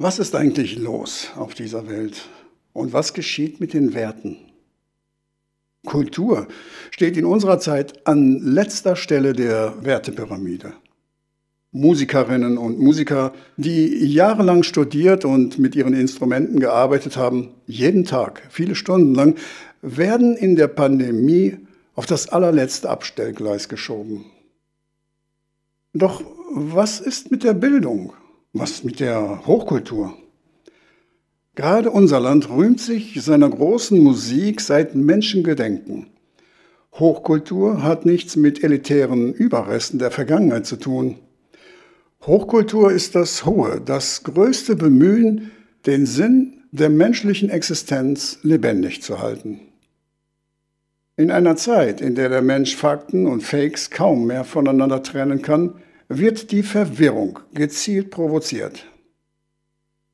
Was ist eigentlich los auf dieser Welt? Und was geschieht mit den Werten? Kultur steht in unserer Zeit an letzter Stelle der Wertepyramide. Musikerinnen und Musiker, die jahrelang studiert und mit ihren Instrumenten gearbeitet haben, jeden Tag, viele Stunden lang, werden in der Pandemie auf das allerletzte Abstellgleis geschoben. Doch was ist mit der Bildung? Was mit der Hochkultur? Gerade unser Land rühmt sich seiner großen Musik seit Menschengedenken. Hochkultur hat nichts mit elitären Überresten der Vergangenheit zu tun. Hochkultur ist das hohe, das größte Bemühen, den Sinn der menschlichen Existenz lebendig zu halten. In einer Zeit, in der der Mensch Fakten und Fakes kaum mehr voneinander trennen kann, wird die Verwirrung gezielt provoziert.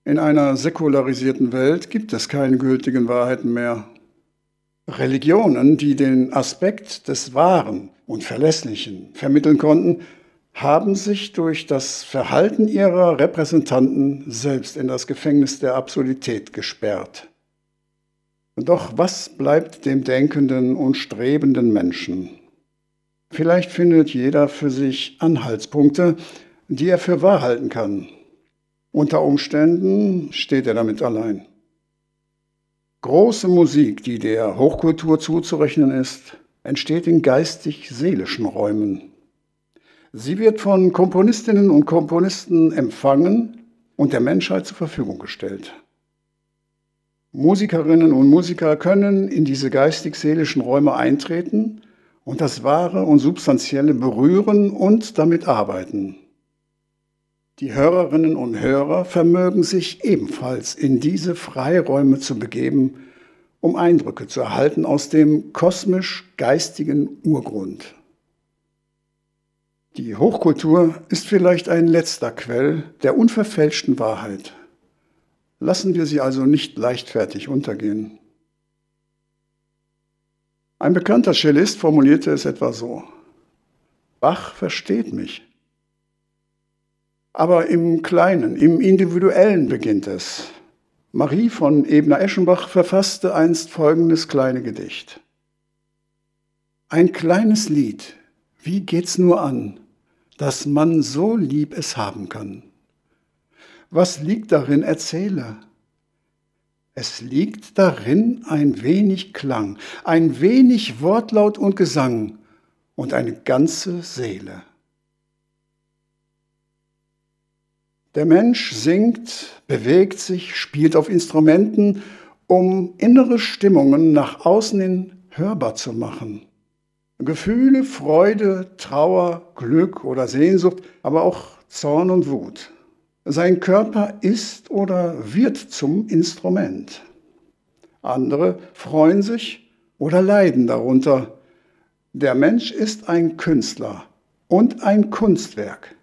In einer säkularisierten Welt gibt es keine gültigen Wahrheiten mehr. Religionen, die den Aspekt des Wahren und Verlässlichen vermitteln konnten, haben sich durch das Verhalten ihrer Repräsentanten selbst in das Gefängnis der Absurdität gesperrt. Doch was bleibt dem denkenden und strebenden Menschen? Vielleicht findet jeder für sich Anhaltspunkte, die er für wahr halten kann. Unter Umständen steht er damit allein. Große Musik, die der Hochkultur zuzurechnen ist, entsteht in geistig-seelischen Räumen. Sie wird von Komponistinnen und Komponisten empfangen und der Menschheit zur Verfügung gestellt. Musikerinnen und Musiker können in diese geistig-seelischen Räume eintreten und das Wahre und Substanzielle berühren und damit arbeiten. Die Hörerinnen und Hörer vermögen sich ebenfalls in diese Freiräume zu begeben, um Eindrücke zu erhalten aus dem kosmisch-geistigen Urgrund. Die Hochkultur ist vielleicht ein letzter Quell der unverfälschten Wahrheit. Lassen wir sie also nicht leichtfertig untergehen. Ein bekannter Cellist formulierte es etwa so. Bach versteht mich. Aber im Kleinen, im Individuellen beginnt es. Marie von Ebner-Eschenbach verfasste einst folgendes kleine Gedicht. Ein kleines Lied, wie geht's nur an, dass man so lieb es haben kann? Was liegt darin, erzähle? Es liegt darin ein wenig Klang, ein wenig Wortlaut und Gesang und eine ganze Seele. Der Mensch singt, bewegt sich, spielt auf Instrumenten, um innere Stimmungen nach außen hin hörbar zu machen. Gefühle, Freude, Trauer, Glück oder Sehnsucht, aber auch Zorn und Wut. Sein Körper ist oder wird zum Instrument. Andere freuen sich oder leiden darunter. Der Mensch ist ein Künstler und ein Kunstwerk.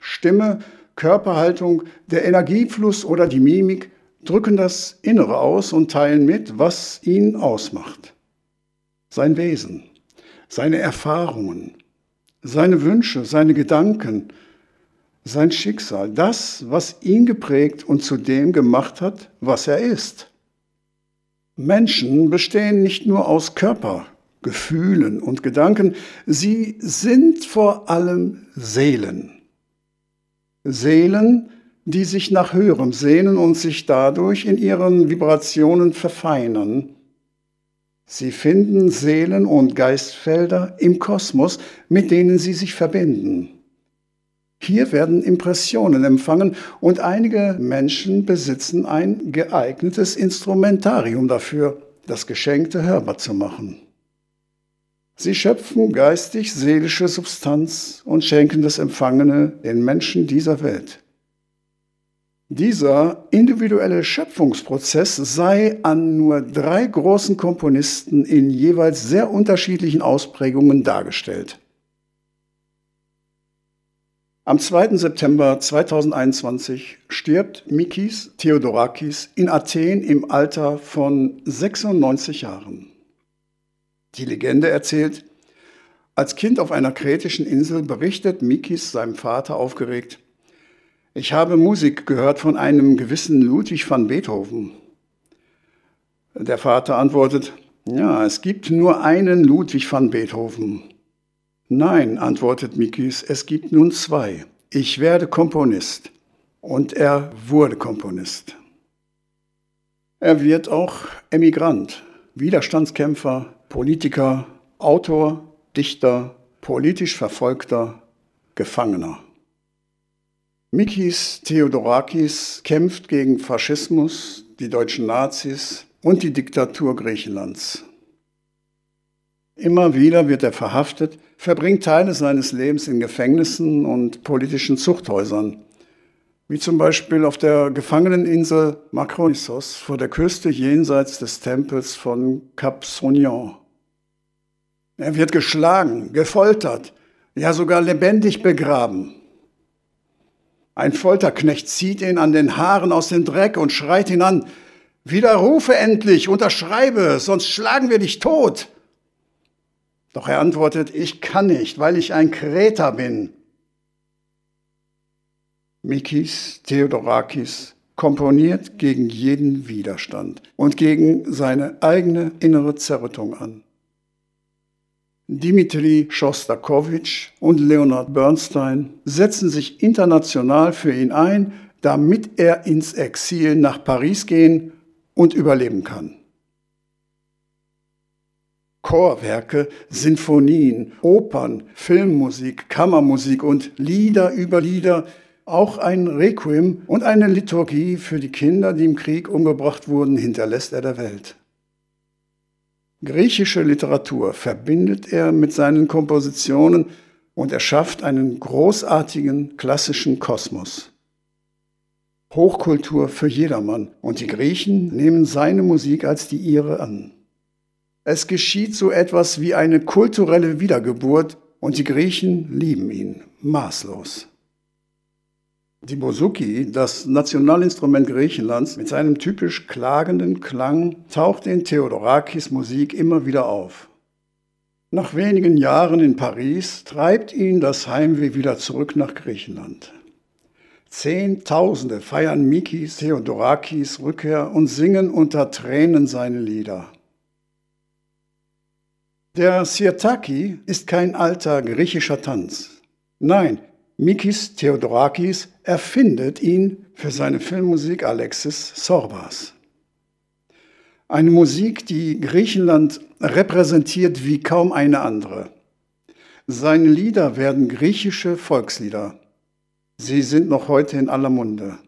Stimme, Körperhaltung, der Energiefluss oder die Mimik drücken das Innere aus und teilen mit, was ihn ausmacht. Sein Wesen, seine Erfahrungen, seine Wünsche, seine Gedanken, sein Schicksal, das, was ihn geprägt und zu dem gemacht hat, was er ist. Menschen bestehen nicht nur aus Körper, Gefühlen und Gedanken, sie sind vor allem Seelen. Seelen, die sich nach Höherem sehnen und sich dadurch in ihren Vibrationen verfeinern. Sie finden Seelen- und Geistfelder im Kosmos, mit denen sie sich verbinden. Hier werden Impressionen empfangen und einige Menschen besitzen ein geeignetes Instrumentarium dafür, das Geschenkte hörbar zu machen. Sie schöpfen geistig-seelische Substanz und schenken das Empfangene den Menschen dieser Welt. Dieser individuelle Schöpfungsprozess sei an nur drei großen Komponisten in jeweils sehr unterschiedlichen Ausprägungen dargestellt. Am 2. September 2021 stirbt Mikis Theodorakis in Athen im Alter von 96 Jahren. Die Legende erzählt, als Kind auf einer kretischen Insel berichtet Mikis seinem Vater aufgeregt, ich habe Musik gehört von einem gewissen Ludwig van Beethoven. Der Vater antwortet, ja, es gibt nur einen Ludwig van Beethoven. Nein, antwortet Mikis, es gibt nun zwei. Ich werde Komponist. Und er wurde Komponist. Er wird auch Emigrant, Widerstandskämpfer, Politiker, Autor, Dichter, politisch Verfolgter, Gefangener. Mikis Theodorakis kämpft gegen Faschismus, die deutschen Nazis und die Diktatur Griechenlands. Immer wieder wird er verhaftet, verbringt Teile seines Lebens in Gefängnissen und politischen Zuchthäusern, wie zum Beispiel auf der Gefangeneninsel Makronissos vor der Küste jenseits des Tempels von Cap Sognon. Er wird geschlagen, gefoltert, ja sogar lebendig begraben. Ein Folterknecht zieht ihn an den Haaren aus dem Dreck und schreit ihn an, Widerrufe endlich, unterschreibe, sonst schlagen wir dich tot. Doch er antwortet, ich kann nicht, weil ich ein Kreter bin. Mikis Theodorakis komponiert gegen jeden Widerstand und gegen seine eigene innere Zerrüttung an. Dimitri Schostakowitsch und Leonard Bernstein setzen sich international für ihn ein, damit er ins Exil nach Paris gehen und überleben kann. Chorwerke, Sinfonien, Opern, Filmmusik, Kammermusik und Lieder über Lieder auch ein Requiem und eine Liturgie für die Kinder, die im Krieg umgebracht wurden, hinterlässt er der Welt. Griechische Literatur verbindet er mit seinen Kompositionen und erschafft einen großartigen klassischen Kosmos. Hochkultur für jedermann und die Griechen nehmen seine Musik als die ihre an. Es geschieht so etwas wie eine kulturelle Wiedergeburt und die Griechen lieben ihn maßlos. Die Bouzouki, das Nationalinstrument Griechenlands, mit seinem typisch klagenden Klang, taucht in Theodorakis Musik immer wieder auf. Nach wenigen Jahren in Paris treibt ihn das Heimweh wieder zurück nach Griechenland. Zehntausende feiern Mikis Theodorakis Rückkehr und singen unter Tränen seine Lieder. Der Sirtaki ist kein alter griechischer Tanz. Nein, Mikis Theodorakis erfindet ihn für seine Filmmusik Alexis Sorbas. Eine Musik, die Griechenland repräsentiert wie kaum eine andere. Seine Lieder werden griechische Volkslieder. Sie sind noch heute in aller Munde.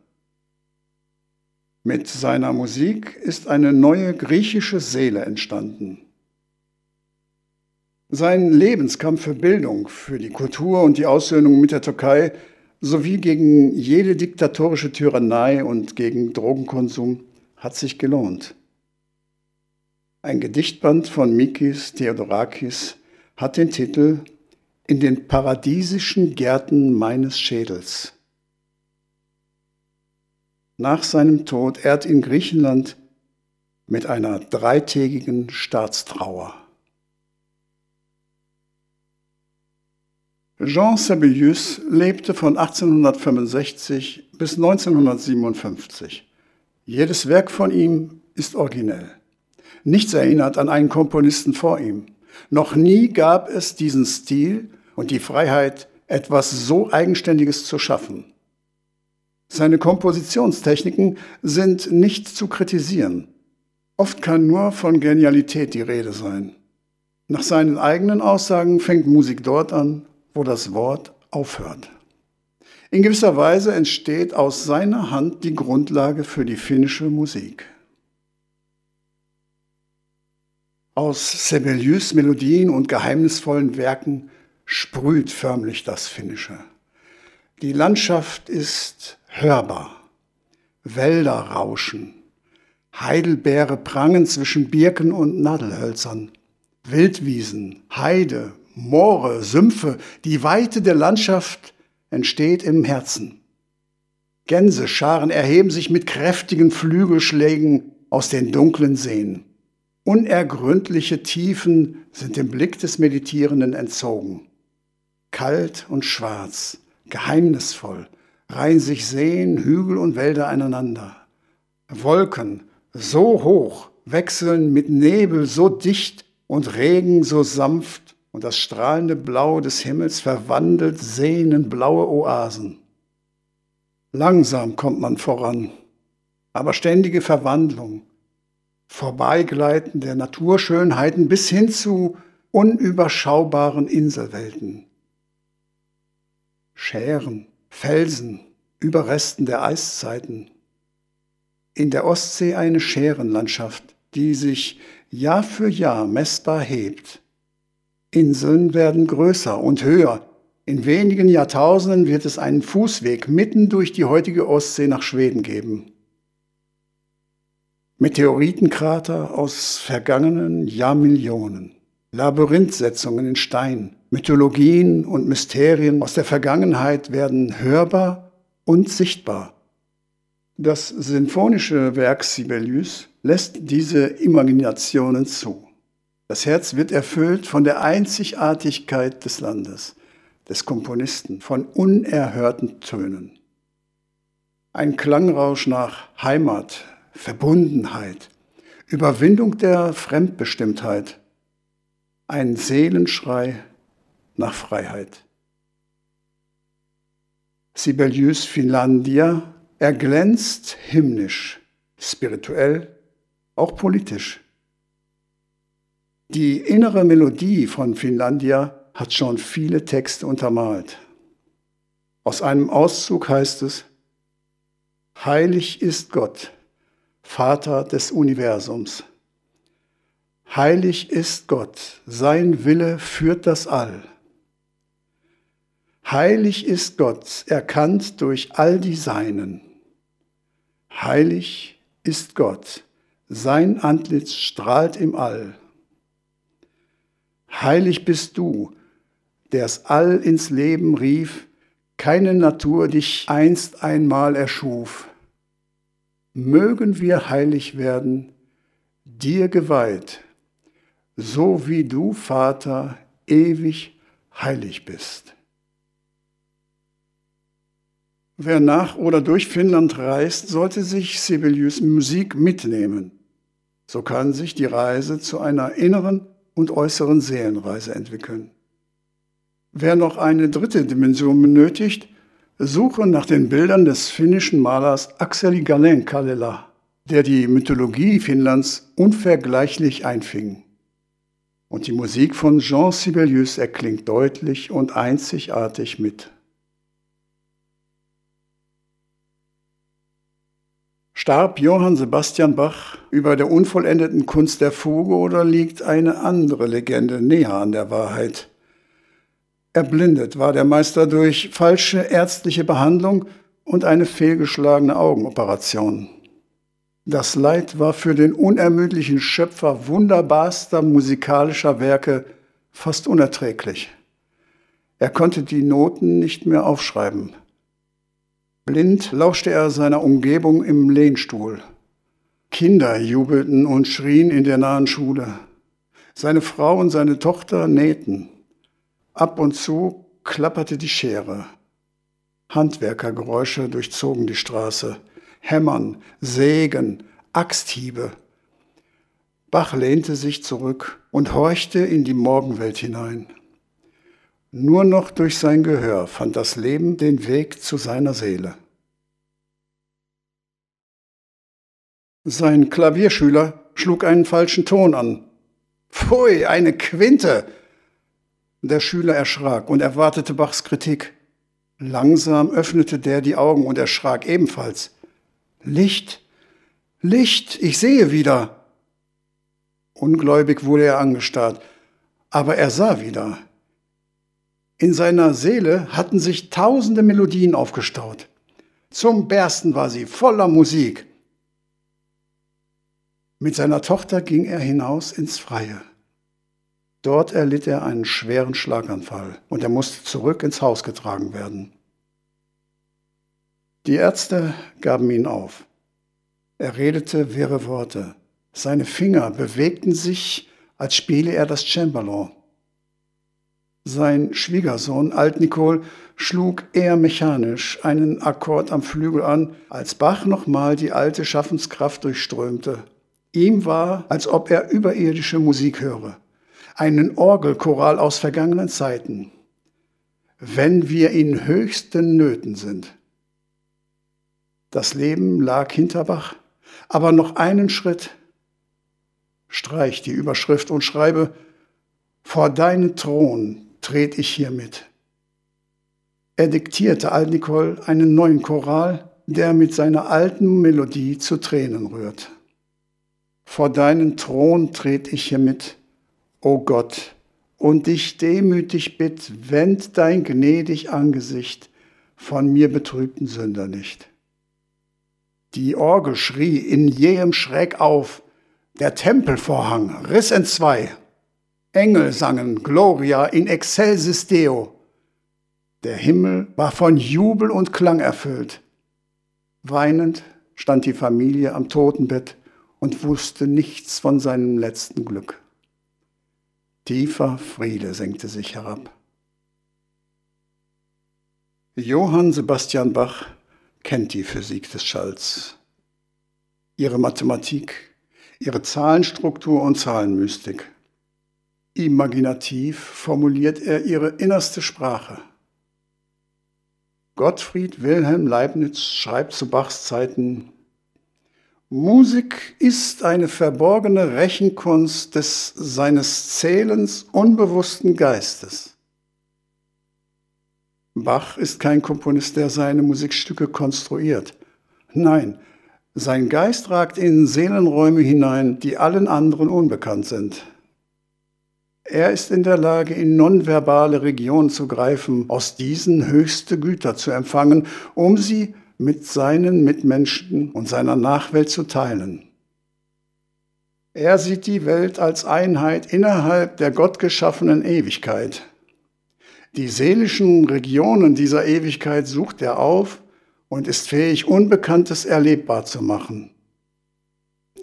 Mit seiner Musik ist eine neue griechische Seele entstanden. Sein Lebenskampf für Bildung, für die Kultur und die Aussöhnung mit der Türkei sowie gegen jede diktatorische Tyrannei und gegen Drogenkonsum hat sich gelohnt. Ein Gedichtband von Mikis Theodorakis hat den Titel In den paradiesischen Gärten meines Schädels. Nach seinem Tod ehrt ihn Griechenland mit einer dreitägigen Staatstrauer. Jean Sibelius lebte von 1865 bis 1957. Jedes Werk von ihm ist originell. Nichts erinnert an einen Komponisten vor ihm. Noch nie gab es diesen Stil und die Freiheit, etwas so Eigenständiges zu schaffen. Seine Kompositionstechniken sind nicht zu kritisieren. Oft kann nur von Genialität die Rede sein. Nach seinen eigenen Aussagen fängt Musik dort an, wo das Wort aufhört. In gewisser Weise entsteht aus seiner Hand die Grundlage für die finnische Musik. Aus Sibelius Melodien und geheimnisvollen Werken sprüht förmlich das Finnische. Die Landschaft ist hörbar. Wälder rauschen. Heidelbeere prangen zwischen Birken und Nadelhölzern. Wildwiesen, Heide, Moore, Sümpfe, die Weite der Landschaft entsteht im Herzen. Gänsescharen erheben sich mit kräftigen Flügelschlägen aus den dunklen Seen. Unergründliche Tiefen sind dem Blick des Meditierenden entzogen. Kalt und schwarz, geheimnisvoll, reihen sich Seen, Hügel und Wälder aneinander. Wolken so hoch wechseln mit Nebel so dicht und Regen so sanft und das strahlende Blau des Himmels verwandelt Seen in blaue Oasen. Langsam kommt man voran, aber ständige Verwandlung, Vorbeigleiten der Naturschönheiten bis hin zu unüberschaubaren Inselwelten. Schären, Felsen, Überresten der Eiszeiten. In der Ostsee eine Schärenlandschaft, die sich Jahr für Jahr messbar hebt. Inseln werden größer und höher. In wenigen Jahrtausenden wird es einen Fußweg mitten durch die heutige Ostsee nach Schweden geben. Meteoritenkrater aus vergangenen Jahrmillionen. Labyrinthsetzungen in Stein, Mythologien und Mysterien aus der Vergangenheit werden hörbar und sichtbar. Das sinfonische Werk Sibelius lässt diese Imaginationen zu. Das Herz wird erfüllt von der Einzigartigkeit des Landes, des Komponisten, von unerhörten Tönen. Ein Klangrausch nach Heimat, Verbundenheit, Überwindung der Fremdbestimmtheit, ein Seelenschrei nach Freiheit. Sibelius Finlandia erglänzt hymnisch, spirituell, auch politisch. Die innere Melodie von Finlandia hat schon viele Texte untermalt. Aus einem Auszug heißt es, Heilig ist Gott, Vater des Universums. Heilig ist Gott, sein Wille führt das All. Heilig ist Gott, erkannt durch all die Seinen. Heilig ist Gott, sein Antlitz strahlt im All. Heilig bist du, der's All ins Leben rief, keine Natur dich einst einmal erschuf. Mögen wir heilig werden, dir geweiht, so wie du, Vater, ewig heilig bist. Wer nach oder durch Finnland reist, sollte sich Sibelius Musik mitnehmen. So kann sich die Reise zu einer inneren und äußeren Seelenreise entwickeln. Wer noch eine dritte Dimension benötigt, suche nach den Bildern des finnischen Malers Akseli Gallen-Kallela, der die Mythologie Finnlands unvergleichlich einfing. Und die Musik von Jean Sibelius erklingt deutlich und einzigartig mit. Starb Johann Sebastian Bach über der unvollendeten Kunst der Fuge oder liegt eine andere Legende näher an der Wahrheit? Erblindet war der Meister durch falsche ärztliche Behandlung und eine fehlgeschlagene Augenoperation. Das Leid war für den unermüdlichen Schöpfer wunderbarster musikalischer Werke fast unerträglich. Er konnte die Noten nicht mehr aufschreiben. Blind lauschte er seiner Umgebung im Lehnstuhl. Kinder jubelten und schrien in der nahen Schule. Seine Frau und seine Tochter nähten. Ab und zu klapperte die Schere. Handwerkergeräusche durchzogen die Straße. Hämmern, Sägen, Axthiebe. Bach lehnte sich zurück und horchte in die Morgenwelt hinein. Nur noch durch sein Gehör fand das Leben den Weg zu seiner Seele. Sein Klavierschüler schlug einen falschen Ton an. Pfui, eine Quinte! Der Schüler erschrak und erwartete Bachs Kritik. Langsam öffnete der die Augen und erschrak ebenfalls. Licht, Licht, ich sehe wieder. Ungläubig wurde er angestarrt, aber er sah wieder. In seiner Seele hatten sich tausende Melodien aufgestaut. Zum Bersten war sie voller Musik. Mit seiner Tochter ging er hinaus ins Freie. Dort erlitt er einen schweren Schlaganfall und er musste zurück ins Haus getragen werden. Die Ärzte gaben ihn auf. Er redete wirre Worte. Seine Finger bewegten sich, als spiele er das Cembalo. Sein Schwiegersohn Alt-Nicol schlug eher mechanisch einen Akkord am Flügel an, als Bach nochmal die alte Schaffenskraft durchströmte. Ihm war, als ob er überirdische Musik höre, einen Orgelchoral aus vergangenen Zeiten. Wenn wir in höchsten Nöten sind. Das Leben lag hinter Bach, aber noch einen Schritt. Streich die Überschrift und schreibe, vor deinen Thron tret ich hiermit. Er diktierte Al-Nicol einen neuen Choral, der mit seiner alten Melodie zu Tränen rührt. Vor deinen Thron tret ich hiermit, o Gott, und dich demütig bitt, wend dein gnädig Angesicht von mir betrübten Sünder nicht. Die Orgel schrie in jähem Schreck auf, der Tempelvorhang riss entzwei. Engel sangen Gloria in excelsis Deo. Der Himmel war von Jubel und Klang erfüllt. Weinend stand die Familie am Totenbett und wusste nichts von seinem letzten Glück. Tiefer Friede senkte sich herab. Johann Sebastian Bach kennt die Physik des Schalls, ihre Mathematik, ihre Zahlenstruktur und Zahlenmystik. Imaginativ formuliert er ihre innerste Sprache. Gottfried Wilhelm Leibniz schreibt zu Bachs Zeiten, Musik ist eine verborgene Rechenkunst des seines Zählens unbewussten Geistes. Bach ist kein Komponist, der seine Musikstücke konstruiert. Nein, sein Geist ragt in Seelenräume hinein, die allen anderen unbekannt sind. Er ist in der Lage, in nonverbale Regionen zu greifen, aus diesen höchste Güter zu empfangen, um sie mit seinen Mitmenschen und seiner Nachwelt zu teilen. Er sieht die Welt als Einheit innerhalb der gottgeschaffenen Ewigkeit. Die seelischen Regionen dieser Ewigkeit sucht er auf und ist fähig, Unbekanntes erlebbar zu machen.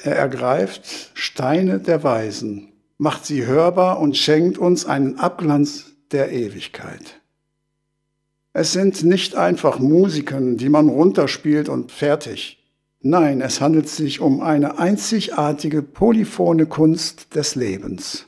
Er ergreift Steine der Weisen, macht sie hörbar und schenkt uns einen Abglanz der Ewigkeit. Es sind nicht einfach Musiken, die man runterspielt und fertig. Nein, es handelt sich um eine einzigartige polyphone Kunst des Lebens.